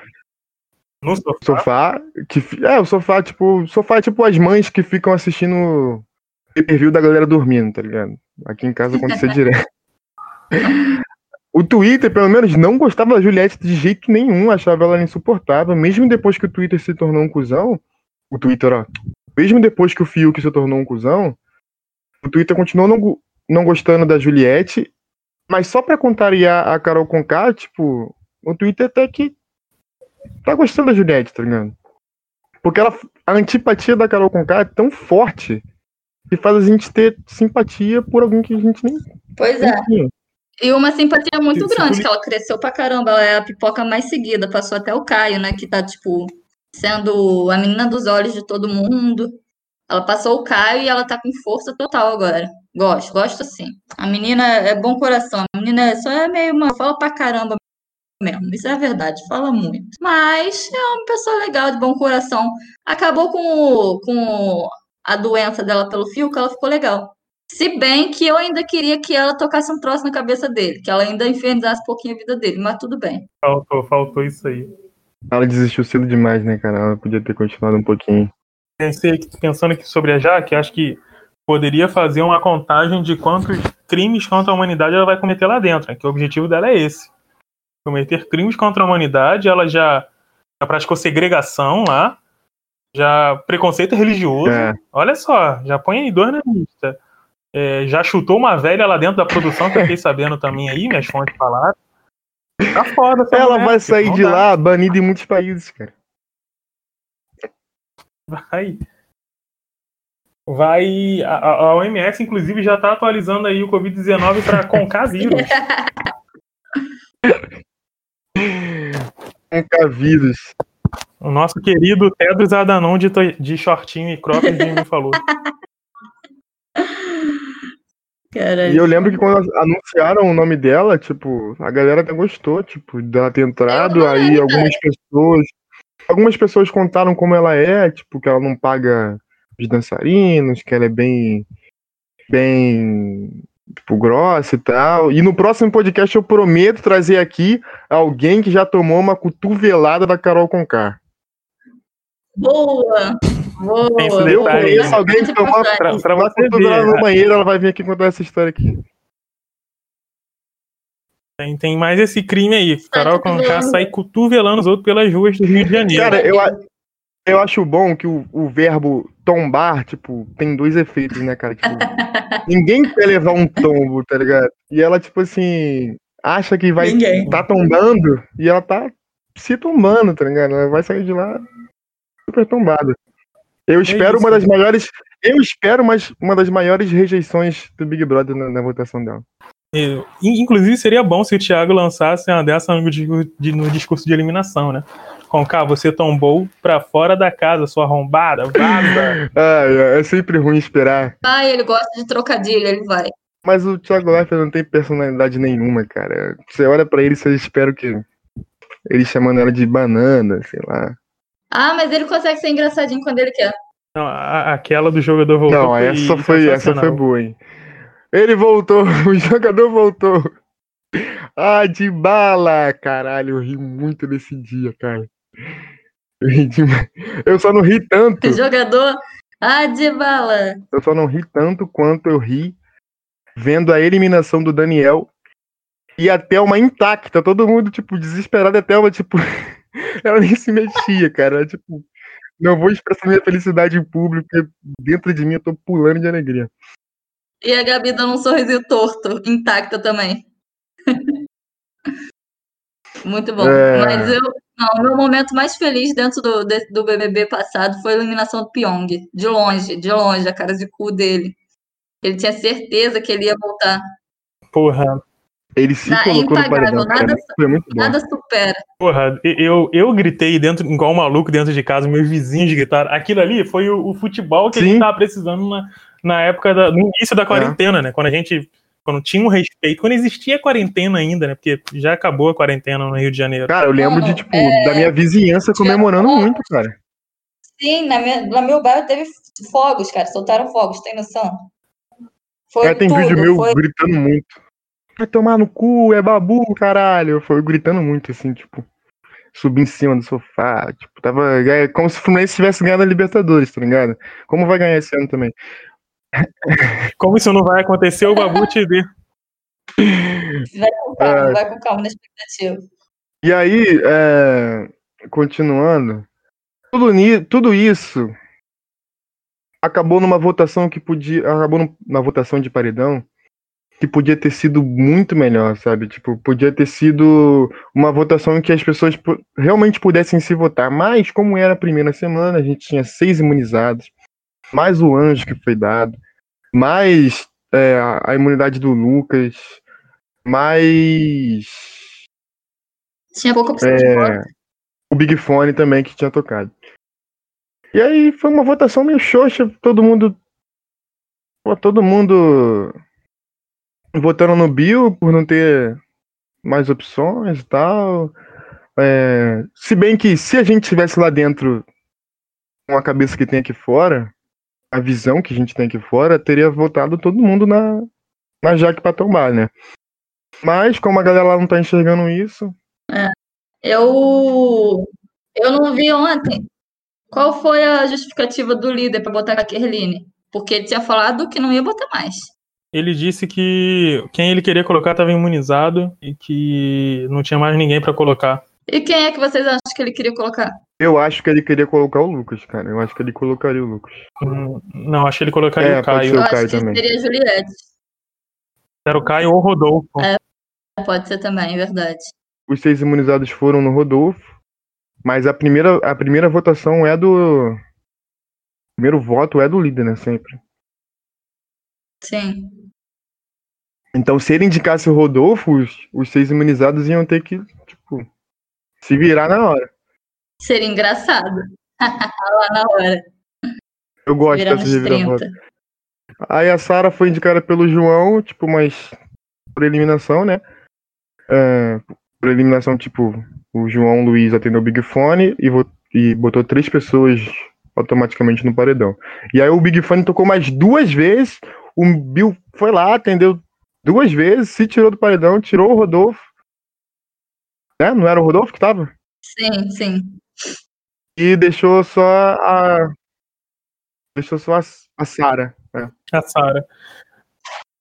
no sofá? sofá que, é, o sofá, tipo, o sofá é tipo as mães que ficam assistindo pay-per-view da galera dormindo, tá ligado? Aqui em casa acontecia direto. O Twitter, pelo menos, não gostava da Juliette de jeito nenhum, achava ela insuportável, mesmo depois que o Twitter se tornou um cuzão. O Twitter, ó. Mesmo depois que o Fiuk se tornou um cuzão, o Twitter continuou não, não gostando da Juliette, mas só pra contrariar a Carol Conká, tipo, o Twitter até que tá gostando da Juliette, tá ligado? Porque ela, a antipatia da Carol Conká é tão forte que faz a gente ter simpatia por alguém que a gente nem. Pois é. E uma simpatia muito grande, que ela cresceu pra caramba. Ela é a pipoca mais seguida, passou até o Caio, né? Que tá, tipo, sendo a menina dos olhos de todo mundo. Ela passou o Caio e ela tá com força total agora. Gosto, gosto sim. A menina é bom coração. A menina só é meio uma. Fala pra caramba mesmo. Isso é a verdade, fala muito. Mas é uma pessoa legal, de bom coração. Acabou com, com a doença dela pelo fio, que ela ficou legal. Se bem que eu ainda queria que ela tocasse um troço na cabeça dele, que ela ainda infernizasse um pouquinho a vida dele, mas tudo bem. Faltou, faltou isso aí. Ela desistiu cedo demais, né, cara? Ela podia ter continuado um pouquinho. Pensei, pensando aqui sobre a Jaque, acho que poderia fazer uma contagem de quantos crimes contra a humanidade ela vai cometer lá dentro, né? que o objetivo dela é esse cometer crimes contra a humanidade, ela já, já praticou segregação lá, já preconceito religioso. É. Olha só, já põe aí dois na lista. É, já chutou uma velha lá dentro da produção, que eu fiquei sabendo também aí, minhas fontes falaram. Tá foda. Ela mulher, vai sair de dá. lá banida em muitos países, cara. Vai. Vai. A, a OMS, inclusive, já tá atualizando aí o Covid-19 para concar Vírus. O nosso querido Tedros Adanon de, de shortinho e cropped me falou. Caralho. E eu lembro que quando anunciaram o nome dela, tipo, a galera até gostou, tipo, dela ter entrado, aí algumas pessoas. Algumas pessoas contaram como ela é, tipo, que ela não paga os dançarinos, que ela é bem. bem. Tipo, grossa e tal. E no próximo podcast eu prometo trazer aqui alguém que já tomou uma cotovelada da Carol Conká. Boa! Boa! Eu conheço alguém que tomou uma cotovelada no banheiro, ela vai vir aqui contar essa história aqui. Tem, tem mais esse crime aí. Carol Conká sai cotovelando os outros pelas ruas do Rio de Janeiro. Cara, eu, eu acho bom que o, o verbo tombar, tipo, tem dois efeitos, né, cara? Tipo, ninguém quer levar um tombo, tá ligado? E ela, tipo assim, acha que vai ninguém. tá tombando e ela tá se tombando, tá ligado? Ela vai sair de lá super tombada. Eu é espero é uma das maiores. Eu espero mais, uma das maiores rejeições do Big Brother na, na votação dela. Inclusive, seria bom se o Thiago lançasse uma dessa no, no discurso de eliminação, né? Com K, você tombou pra fora da casa, sua arrombada, vaza. ah, é, é sempre ruim esperar. Ah, ele gosta de trocadilho, ele vai. Mas o Thiago Leifert não tem personalidade nenhuma, cara. Você olha pra ele e você espera que ele chamando ela de banana, sei lá. Ah, mas ele consegue ser engraçadinho quando ele quer. Não, a, aquela do jogador voltou. Não, essa foi, essa foi boa, hein? Ele voltou, o jogador voltou. Ah, de bala! Caralho, eu ri muito nesse dia, cara. Eu, só não ri tanto. Jogador, ah, de bala! Eu só não ri tanto quanto eu ri vendo a eliminação do Daniel e a Thelma intacta. Todo mundo, tipo, desesperado. A Thelma, tipo, ela nem se mexia, cara. tipo, não vou expressar minha felicidade em público, porque dentro de mim eu tô pulando de alegria. E a Gabi dando um sorrisinho torto, intacta também. Muito bom. É... Mas eu. Não, o meu momento mais feliz dentro do, do BBB passado foi a eliminação do Pyong. De longe, de longe, a cara de cu dele. Ele tinha certeza que ele ia voltar. Porra. Ele se Na, colocou no paredão. Nada, foi muito bom. nada supera. Porra, eu, eu gritei dentro, igual um maluco dentro de casa, meus vizinhos gritaram. Aquilo ali foi o, o futebol que Sim. a gente tava precisando na, na época, da, no início da é. quarentena, é. né? Quando a gente. Quando tinha um respeito, quando existia quarentena ainda, né? Porque já acabou a quarentena no Rio de Janeiro. Cara, eu lembro de, tipo, é... da minha vizinhança comemorando muito, cara. Sim, na minha, no meu bairro teve fogos, cara. Soltaram fogos, tem noção? Foi é, tem tudo, vídeo meu foi... gritando muito. Vai tomar no cu, é babu, caralho. Foi gritando muito, assim, tipo subir em cima do sofá. Tipo, tava. É como se o Fluminense tivesse ganhado a Libertadores, tá ligado? Como vai ganhar esse ano também? Como isso não vai acontecer, o Babu te vê. Vai com calma, é... vai com calma na expectativa. E aí, é... continuando, tudo, tudo isso acabou numa votação que podia. Acabou numa votação de paredão que podia ter sido muito melhor, sabe? Tipo, podia ter sido uma votação em que as pessoas realmente pudessem se votar. Mas, como era a primeira semana, a gente tinha seis imunizados, mais o anjo que foi dado, mais é, a imunidade do Lucas, mais. Tinha pouca opção é, de voto. O Big Fone também que tinha tocado. E aí foi uma votação meio xoxa, todo mundo. Pô, todo mundo votando no Bill por não ter mais opções e tal. É, se bem que se a gente estivesse lá dentro com a cabeça que tem aqui fora, a visão que a gente tem aqui fora, teria votado todo mundo na, na Jaque pra tomar, né? Mas como a galera lá não tá enxergando isso. É, eu eu não vi ontem. Qual foi a justificativa do líder para botar a Kerline? Porque ele tinha falado que não ia botar mais. Ele disse que quem ele queria colocar estava imunizado e que não tinha mais ninguém para colocar. E quem é que vocês acham que ele queria colocar? Eu acho que ele queria colocar o Lucas, cara. Eu acho que ele colocaria o Lucas. Hum, não, acho que ele colocaria é, o Caio. Eu acho que também. seria Juliette. Era o Caio ou o Rodolfo. É, pode ser também, é verdade. Os seis imunizados foram no Rodolfo, mas a primeira, a primeira votação é do. O primeiro voto é do líder, né? Sempre. Sim. Então, se ele indicasse o Rodolfo, os, os seis imunizados iam ter que, tipo, se virar na hora. Seria engraçado. Lá na hora. Eu gosto dessa reviravolta. Aí a Sara foi indicada pelo João, tipo, mas por eliminação, né? É, por eliminação, tipo, o João Luiz atendeu o Big Fone e, e botou três pessoas automaticamente no paredão. E aí o Big Fone tocou mais duas vezes, o Bill foi lá, atendeu duas vezes, se tirou do paredão, tirou o Rodolfo. Né? Não era o Rodolfo que tava? Sim, sim. E deixou só a. Deixou só a, a Sara. É. A Sara.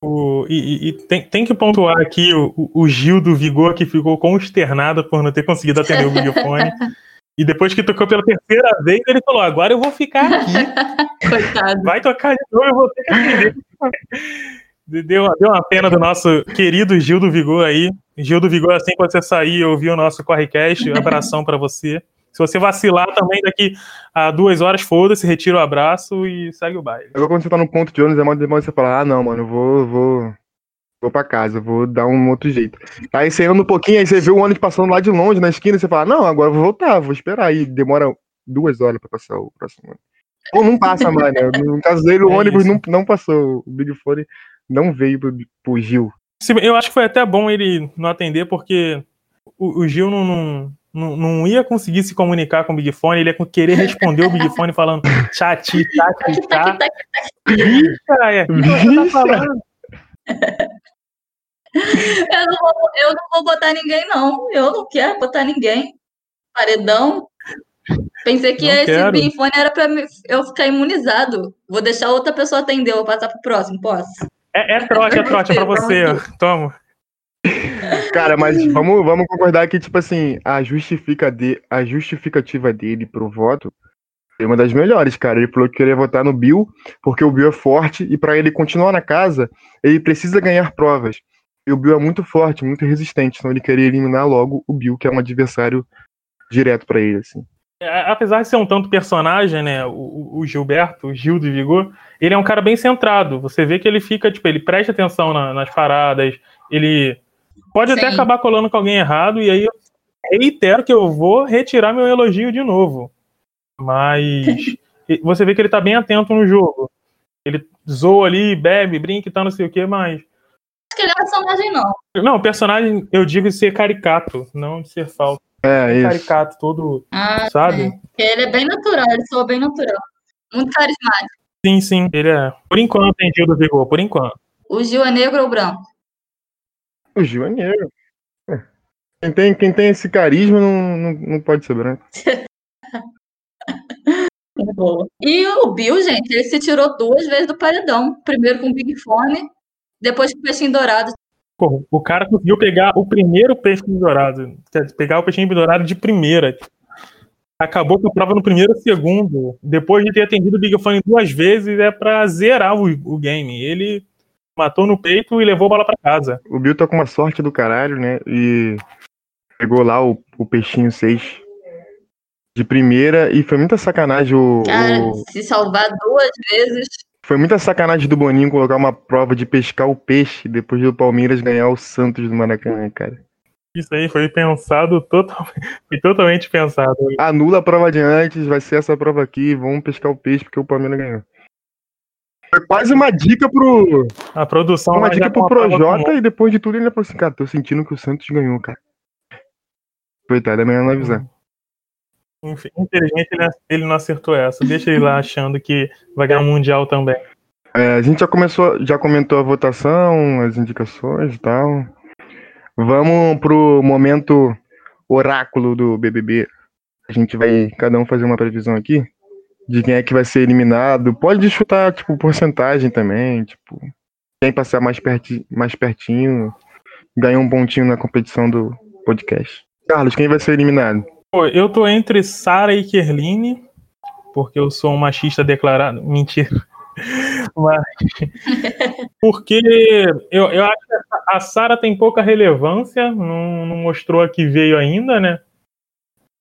O, e, e tem, tem, que pontuar aqui o, o, Gil do Vigor, que ficou consternado por não ter conseguido atender o Big Fone. e depois que tocou pela terceira vez, ele falou: agora eu vou ficar aqui. Coitado. Vai tocar de novo, eu vou ter que atender. Deu, deu uma pena do nosso querido Gil do Vigor aí. Gil do Vigor, assim que você sair e ouvir o nosso Correcast, abração para você. Se você vacilar também daqui a duas horas, foda-se, retira o abraço e segue o baile. Agora quando você tá no ponto de ônibus, é mais demais você falar, ah não, mano, eu vou, vou, vou pra casa, vou dar um outro jeito. Aí você anda um pouquinho, aí você vê o ônibus passando lá de longe, na esquina, e você fala, não, agora eu vou voltar, vou esperar. Aí demora duas horas pra passar o próximo ônibus. Ou não passa mais, né? No caso dele, o é ônibus não, não passou. O Big Fone não veio pro, pro Gil. Eu acho que foi até bom ele não atender, porque o, o Gil não, não, não, não, ia conseguir se comunicar com o Big Fone, ele ia querer responder o Big Fone falando chat, chat, chat. Bicha, é, tá falando? Eu não, vou, eu não vou botar ninguém, não. Eu não quero botar ninguém. Paredão. Pensei que não esse quero. Big Fone era pra eu ficar imunizado. Vou deixar outra pessoa atender, vou passar pro próximo, posso? É, é trote, é trote, é pra você, ó. Toma. Cara, mas vamos, vamos concordar que, tipo assim, a, justifica de, a justificativa dele pro voto é uma das melhores, cara. Ele falou que queria votar no Bill, porque o Bill é forte, e para ele continuar na casa, ele precisa ganhar provas. E o Bill é muito forte, muito resistente, então ele queria eliminar logo o Bill, que é um adversário direto para ele, assim. É, apesar de ser um tanto personagem, né, o, o, Gilberto, o Gil de Vigor, ele é um cara bem centrado. Você vê que ele fica, tipo, ele presta atenção na, nas paradas, ele pode Sim. até acabar colando com alguém errado, e aí eu reitero que eu vou retirar meu elogio de novo. Mas você vê que ele tá bem atento no jogo. Ele zoa ali, bebe, brinca e tal, não sei o que, mas. Acho que ele é personagem, não. Não, personagem, eu digo de ser caricato, não de ser falso. É, isso. caricato, todo, ah, sabe? É. Ele é bem natural, ele soa bem natural. Muito carismático. Sim, sim, ele é. Por enquanto tem Gil do Vigor, por enquanto. O Gil é negro ou branco? O Gil é negro. É. Quem tem, quem tem esse carisma não, não, não pode ser branco. e o Bill, gente, ele se tirou duas vezes do paredão. Primeiro com o Big Fone, depois com o Peixinho Dourado. Pô, o cara conseguiu pegar o primeiro peixe dourado. Pegar o peixinho dourado de primeira. Acabou com a prova no primeiro segundo. Depois de ter atendido o Big Fone duas vezes, é pra zerar o, o game. Ele matou no peito e levou a bola pra casa. O Bill tá com uma sorte do caralho, né? E pegou lá o, o peixinho 6 de primeira e foi muita sacanagem o. Cara, o... se salvar duas vezes. Foi muita sacanagem do Boninho colocar uma prova de pescar o peixe depois do Palmeiras ganhar o Santos do Maracanã, cara. Isso aí foi pensado totalmente, foi totalmente pensado. Anula a prova de antes, vai ser essa prova aqui, vamos pescar o peixe porque o Palmeiras ganhou. Foi quase uma dica pro. A produção. Uma dica pro Projota e depois de tudo ele falou assim, cara, tô sentindo que o Santos ganhou, cara. Coitado, é melhor não avisar. Infelizmente ele não acertou essa. Deixa ele lá achando que vai ganhar um Mundial também. É, a gente já começou, já comentou a votação, as indicações e tal. Vamos pro momento oráculo do BBB. A gente vai cada um fazer uma previsão aqui de quem é que vai ser eliminado. Pode chutar tipo porcentagem também, tipo quem passar mais, perti mais pertinho ganha um pontinho na competição do podcast. Carlos, quem vai ser eliminado? Pô, eu tô entre Sara e Kerline, porque eu sou um machista declarado. Mentira. Mas, porque eu, eu acho que a Sara tem pouca relevância, não, não, mostrou a que veio ainda, né?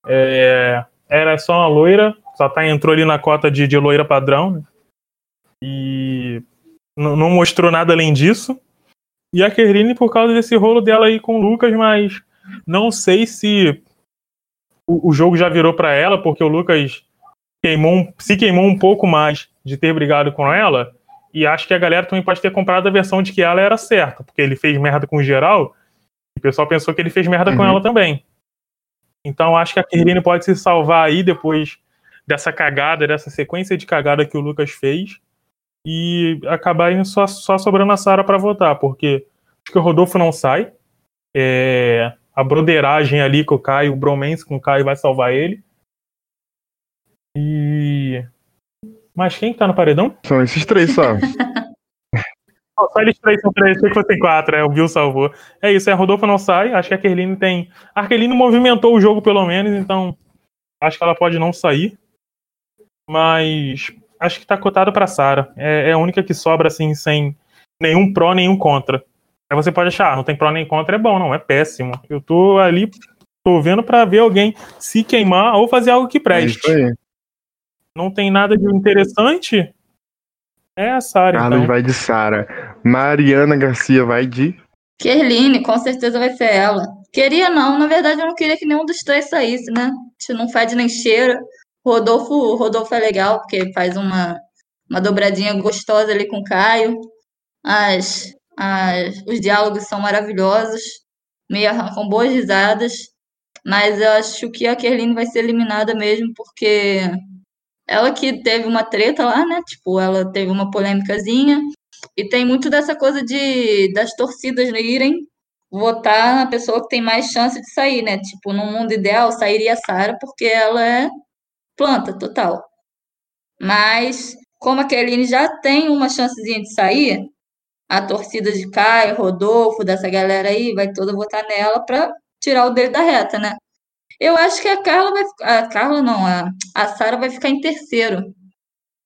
É, era só uma loira, só tá, entrou ali na cota de, de loira padrão, né? E não, mostrou nada além disso. E a Kerline por causa desse rolo dela aí com o Lucas, mas não sei se o, o jogo já virou para ela, porque o Lucas queimou, se queimou um pouco mais de ter brigado com ela. E acho que a galera também pode ter comprado a versão de que ela era certa, porque ele fez merda com o geral, e o pessoal pensou que ele fez merda uhum. com ela também. Então acho que a Kerline pode se salvar aí depois dessa cagada, dessa sequência de cagada que o Lucas fez e acabar indo só, só sobrando a Sara para votar, porque acho que o Rodolfo não sai. É, a broderagem ali com o Caio, o bromance com o Caio vai salvar ele. E. Mas quem tá no paredão? São esses três só. Não, só eles três são três, achei que fossem quatro, é, o Bill salvou. É isso, é, Rodolfo não sai, acho que a Kerline tem. A Kerline movimentou o jogo pelo menos, então acho que ela pode não sair. Mas acho que tá cotado pra Sara. É, é, a única que sobra assim, sem nenhum pró, nenhum contra. Aí você pode achar, ah, não tem pró nem contra, é bom, não, é péssimo. Eu tô ali, tô vendo pra ver alguém se queimar ou fazer algo que preste. É não tem nada de interessante, é a Sara. Carlos então. vai de Sara. Mariana Garcia vai de. Kerline, com certeza vai ser ela. Queria não, na verdade eu não queria que nenhum dos três saísse, né? A gente não fede nem cheira. Rodolfo, Rodolfo é legal, porque faz uma, uma dobradinha gostosa ali com o Caio. As, as, os diálogos são maravilhosos. Me arrancam boas risadas. Mas eu acho que a Kerline vai ser eliminada mesmo, porque ela que teve uma treta lá, né? Tipo, ela teve uma polêmicazinha. E tem muito dessa coisa de das torcidas irem votar na pessoa que tem mais chance de sair, né? Tipo, no mundo ideal sairia a Sara porque ela é planta total. Mas como a Kelly já tem uma chancezinha de sair, a torcida de Caio, Rodolfo, dessa galera aí, vai toda votar nela para tirar o dele da reta, né? Eu acho que a Carla vai a Carla não, a, a Sara vai ficar em terceiro.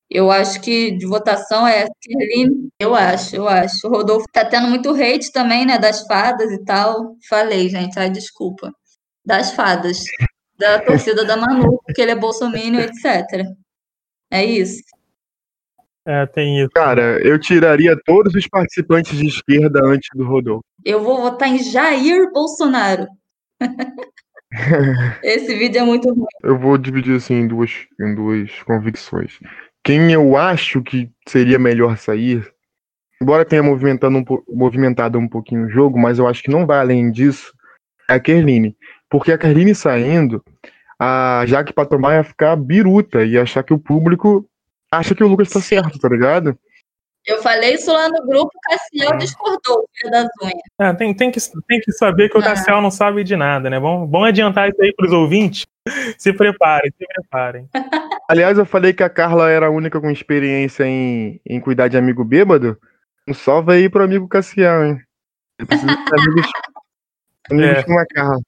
Eu acho que de votação é Kerline, eu acho, eu acho. O Rodolfo tá tendo muito hate também, né, das fadas e tal. Falei, gente, ai, desculpa. Das fadas. Da torcida da Manu, porque ele é bolsominion, etc. É isso. É, tem isso. Cara, eu tiraria todos os participantes de esquerda antes do Rodolfo. Eu vou votar em Jair Bolsonaro. Esse vídeo é muito ruim. Eu vou dividir assim em duas, em duas convicções. Quem eu acho que seria melhor sair, embora tenha movimentado um, movimentado um pouquinho o jogo, mas eu acho que não vai além disso, é a Kerline. Porque a Kerline saindo, a Jaque Patomar ia ficar biruta e achar que o público acha que o Lucas tá certo, tá ligado? Eu falei isso lá no grupo, o Cassiel discordou das unhas. É, tem, tem, que, tem que saber que o Cassiel não sabe de nada, né? Bom, bom adiantar isso aí pros ouvintes. Se preparem, se preparem. Aliás, eu falei que a Carla era a única com experiência em, em cuidar de amigo bêbado. Um salve aí pro amigo Cassiel, hein? Eu preciso de amigos, amigos é. como a Carla.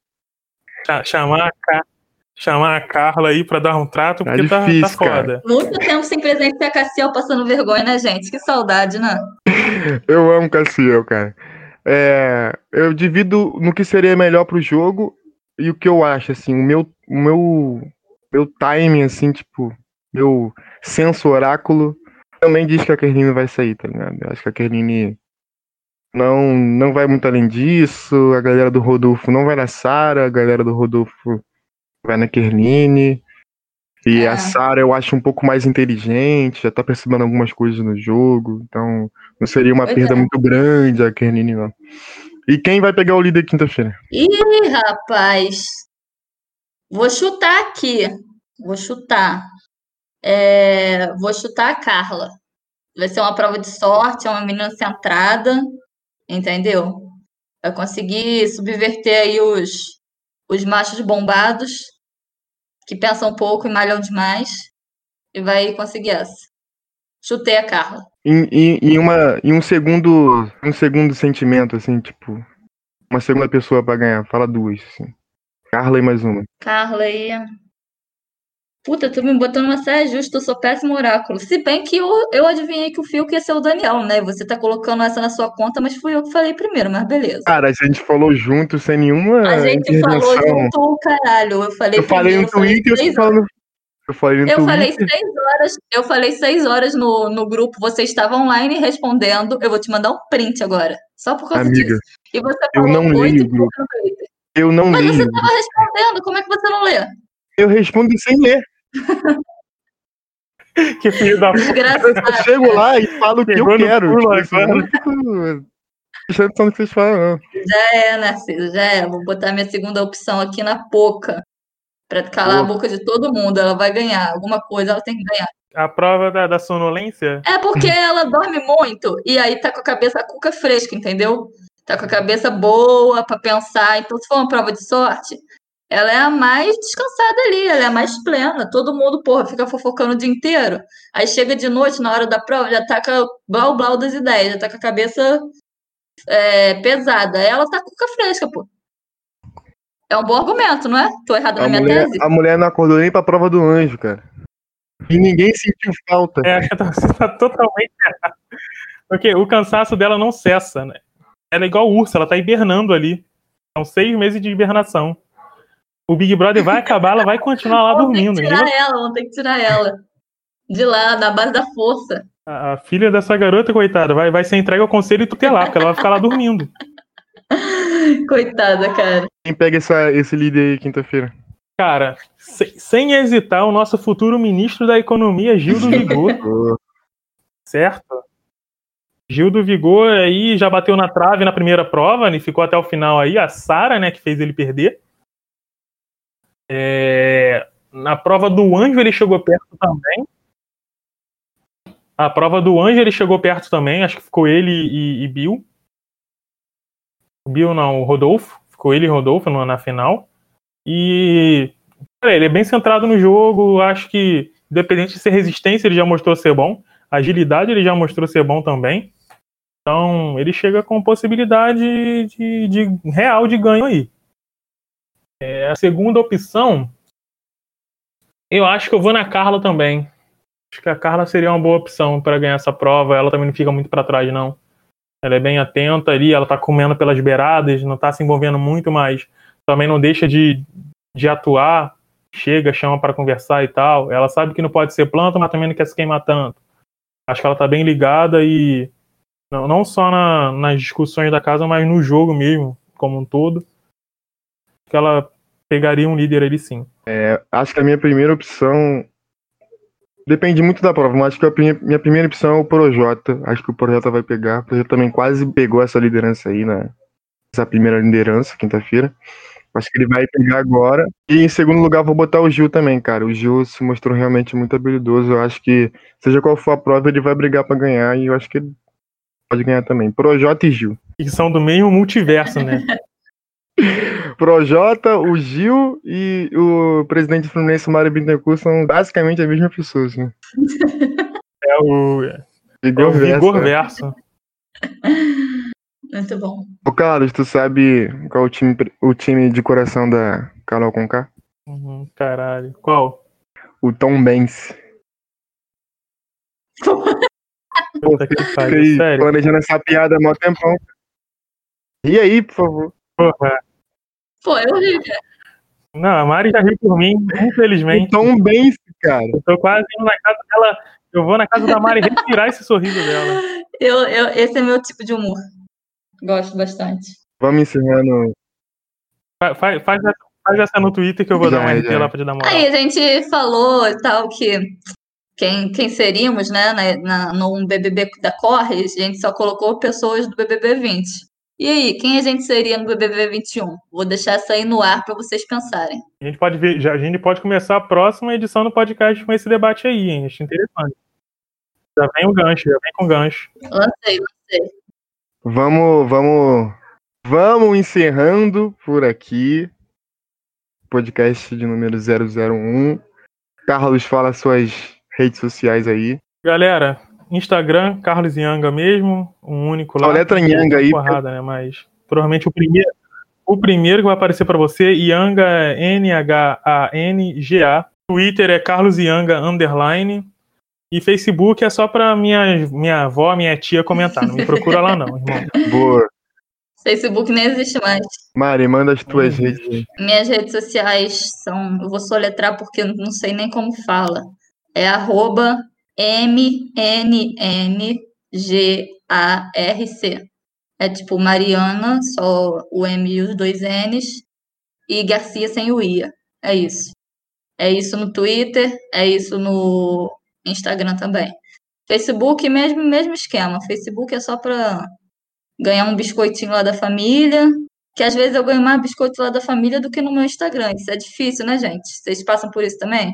Chamar a Carla chamar a Carla aí pra dar um trato, porque tá, difícil, tá, tá foda. Muito tempo sem presença a Cassiel passando vergonha, né, gente? Que saudade, né? Eu amo Cassiel, cara. É, eu divido no que seria melhor pro jogo e o que eu acho, assim, o meu, o meu, meu timing, assim, tipo, meu senso oráculo também diz que a Kerline vai sair, tá ligado? Eu acho que a Kerline não, não vai muito além disso, a galera do Rodolfo não vai na Sara, a galera do Rodolfo vai na Kerline. E é. a Sarah eu acho um pouco mais inteligente, já tá percebendo algumas coisas no jogo, então não seria uma pois perda é. muito grande a Kerline, não. E quem vai pegar o líder quinta-feira? Ih, rapaz! Vou chutar aqui. Vou chutar. É... Vou chutar a Carla. Vai ser uma prova de sorte, é uma menina centrada, entendeu? Vai conseguir subverter aí os, os machos bombados, que pensam pouco e malham demais, e vai conseguir essa. Chutei a Carla. Em, em, em, uma, em um segundo um segundo sentimento, assim, tipo, uma segunda pessoa para ganhar, fala duas, assim. Carla e mais uma. Carla e Puta, tu me botou numa saia justa, eu sou péssimo oráculo. Se bem que eu, eu adivinhei que o fio ia ser o Daniel, né? Você tá colocando essa na sua conta, mas fui eu que falei primeiro, mas beleza. Cara, a gente falou junto sem nenhuma. A gente falou junto, caralho. Eu falei eu falei no Twitter, eu falando. Eu falei, no eu falei seis horas, eu falei seis horas no, no grupo, você estava online respondendo. Eu vou te mandar um print agora. Só por causa Amiga, disso. E você falou eu não leio o grupo. Eu não Mas leio. Mas você estava respondendo, como é que você não lê? Eu respondo sem ler. que filho da puta. Eu chego lá e falo o que eu quero. Tipo, assim, não fico prestando no que vocês falam, Já é, Narciso, já é. Vou botar minha segunda opção aqui na Poca. Pra calar a boca de todo mundo. Ela vai ganhar. Alguma coisa ela tem que ganhar. A prova da, da sonolência? É porque ela dorme muito e aí tá com a cabeça a cuca fresca, entendeu? Tá com a cabeça boa para pensar. Então, se for uma prova de sorte, ela é a mais descansada ali, ela é a mais plena. Todo mundo, porra, fica fofocando o dia inteiro. Aí chega de noite, na hora da prova, já tá com blau blau das ideias, já tá com a cabeça é, pesada. Ela tá com cuca fresca, pô. É um bom argumento, não é? Tô errado na minha mulher, tese? A mulher não acordou nem pra prova do anjo, cara. E ninguém sentiu falta. É, acho que você tá totalmente errado. Porque o cansaço dela não cessa, né? Ela é igual urso, ela tá hibernando ali. São seis meses de hibernação. O Big Brother vai acabar, ela vai continuar lá Vamos dormindo. ter que tirar ela, vamos ter que tirar ela. De lá, na base da força. A, a filha dessa garota, coitada, vai, vai ser entregue ao conselho tutelar, porque ela vai ficar lá dormindo. Coitada, cara. Quem pega essa, esse líder aí quinta-feira? Cara, se- sem hesitar, o nosso futuro ministro da Economia, Gil do Vigor, certo? Gil do Vigor aí já bateu na trave na primeira prova, né? ficou até o final aí. A Sara, né, que fez ele perder. É, Na prova do Anjo ele chegou perto também. A prova do Anjo ele chegou perto também, acho que ficou ele e, e Bill. Bill não, o Rodolfo. Ficou ele e Rodolfo no- na final. E cara, ele é bem centrado no jogo. Acho que, independente de ser resistência, ele já mostrou ser bom. Agilidade ele já mostrou ser bom também. Então, ele chega com possibilidade de, de real de ganho aí. É, a segunda opção, eu acho que eu vou na Carla também. Acho que a Carla seria uma boa opção para ganhar essa prova. Ela também não fica muito para trás, não. Ela é bem atenta ali, ela tá comendo pelas beiradas, não tá se envolvendo muito, mas também não deixa de, de atuar. Chega, chama para conversar e tal. Ela sabe que não pode ser planta, mas também não quer se queimar tanto. Acho que ela tá bem ligada e não, não só na- nas discussões da casa, mas no jogo mesmo, como um todo. Que ela pegaria um líder ali sim. Acho que a minha primeira opção. Depende muito da prova, mas acho que a minha, minha primeira opção é o Projota. Acho que o Projota vai pegar. O Projota também quase pegou essa liderança aí, né? Essa primeira liderança, quinta-feira. Acho que ele vai pegar agora. E em segundo lugar, vou botar o Gil também, cara. O Gil se mostrou realmente muito habilidoso. Eu acho que, seja qual for a prova, ele vai brigar pra ganhar. E eu acho que ele pode ganhar também. Projota e Gil. E são do mesmo multiverso, né? Projota, o Gil e o presidente do Fluminense, Mário Bittencourt, são basicamente a mesma pessoa, assim. É o, é Vigor o verso, Vigor né? Verso. Muito bom. Ô, Carlos, tu sabe qual é o time, o time de coração da Carol Conká? Uhum, caralho. Qual? O Tom Benz. Puta que pariu, sério. planejando essa piada há mó tempão. E aí, por favor? Porra. Pô, eu ri, Não, a Mari já riu por mim, infelizmente. Tom Benz, cara. Eu tô quase indo na casa dela. Eu vou na casa da Mari retirar esse sorriso dela. Eu, eu, esse é meu tipo de humor. Gosto bastante. Vamos encerrando. Fa- Faz, faz, essa- faz essa no Twitter que eu vou Já, dar uma RT lá pra te dar moral. Aí a gente falou e tal que quem, quem seríamos, né, na, na, no BBB da Corre, a gente só colocou pessoas do BBB 20. E aí, quem a gente seria no BBB 21? Vou deixar essa aí no ar para vocês pensarem. A gente pode ver, já, a gente pode começar a próxima edição do podcast com esse debate aí, hein? Acho interessante. Já vem o gancho, já vem com o gancho. Lancei, lancei. Vamos, vamos, vamos encerrando por aqui. Podcast de número 001. Carlos, fala suas redes sociais aí. Galera, Instagram, Carlos Yanga mesmo, um único lá. A letra Yanga aí, Porrada, né? Mas provavelmente o primeiro, o primeiro que vai aparecer pra você, Yanga é N-H-A-N-G-A. Twitter é Carlos Yanga underline. E Facebook é só pra minha, minha avó, minha tia comentar. Não me procura lá, não, irmão. Boa. Facebook nem existe mais. Mari, manda as tuas Hum, redes. Minhas redes sociais são. Eu vou soletrar porque eu não sei nem como fala. É arroba M-N-N-G-A-R-C. É tipo Mariana, só o M e os dois N's. E Garcia sem o IA. É isso. É isso no Twitter, é isso no Instagram também. Facebook, mesmo, mesmo esquema. Facebook é só para ganhar um biscoitinho lá da família que às vezes eu ganho mais biscoito lá da família do que no meu Instagram. Isso é difícil, né, gente? Vocês passam por isso também?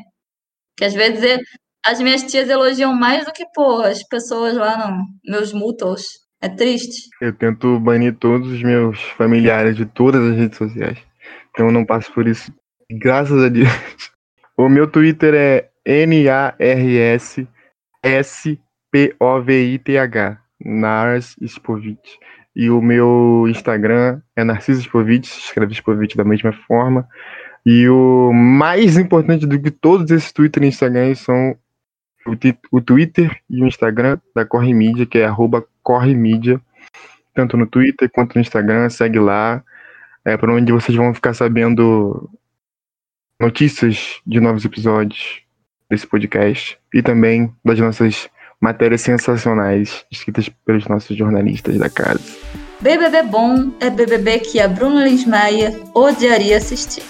Que às vezes as minhas tias elogiam mais do que, pô, as pessoas lá, não, meus mutos. É triste. Eu tento banir todos os meus familiares de todas as redes sociais. Então eu não passo por isso. Graças a Deus. O meu Twitter é N-A-R-S-S-P-O-V-I-T-H. Nars Spovich. E o meu Instagram é Narciso Spovich, escreve Spovich da mesma forma. E o mais importante do que todos esses Twitter e Instagram são o, o Twitter e o Instagram da Corre Mídia, que é arroba Corre Mídia, tanto no Twitter quanto no Instagram, segue lá, é para onde vocês vão ficar sabendo notícias de novos episódios desse podcast e também das nossas matérias sensacionais escritas pelos nossos jornalistas da casa. BBB bom é BBB que a Bruna Lins Maia odiaria assistir.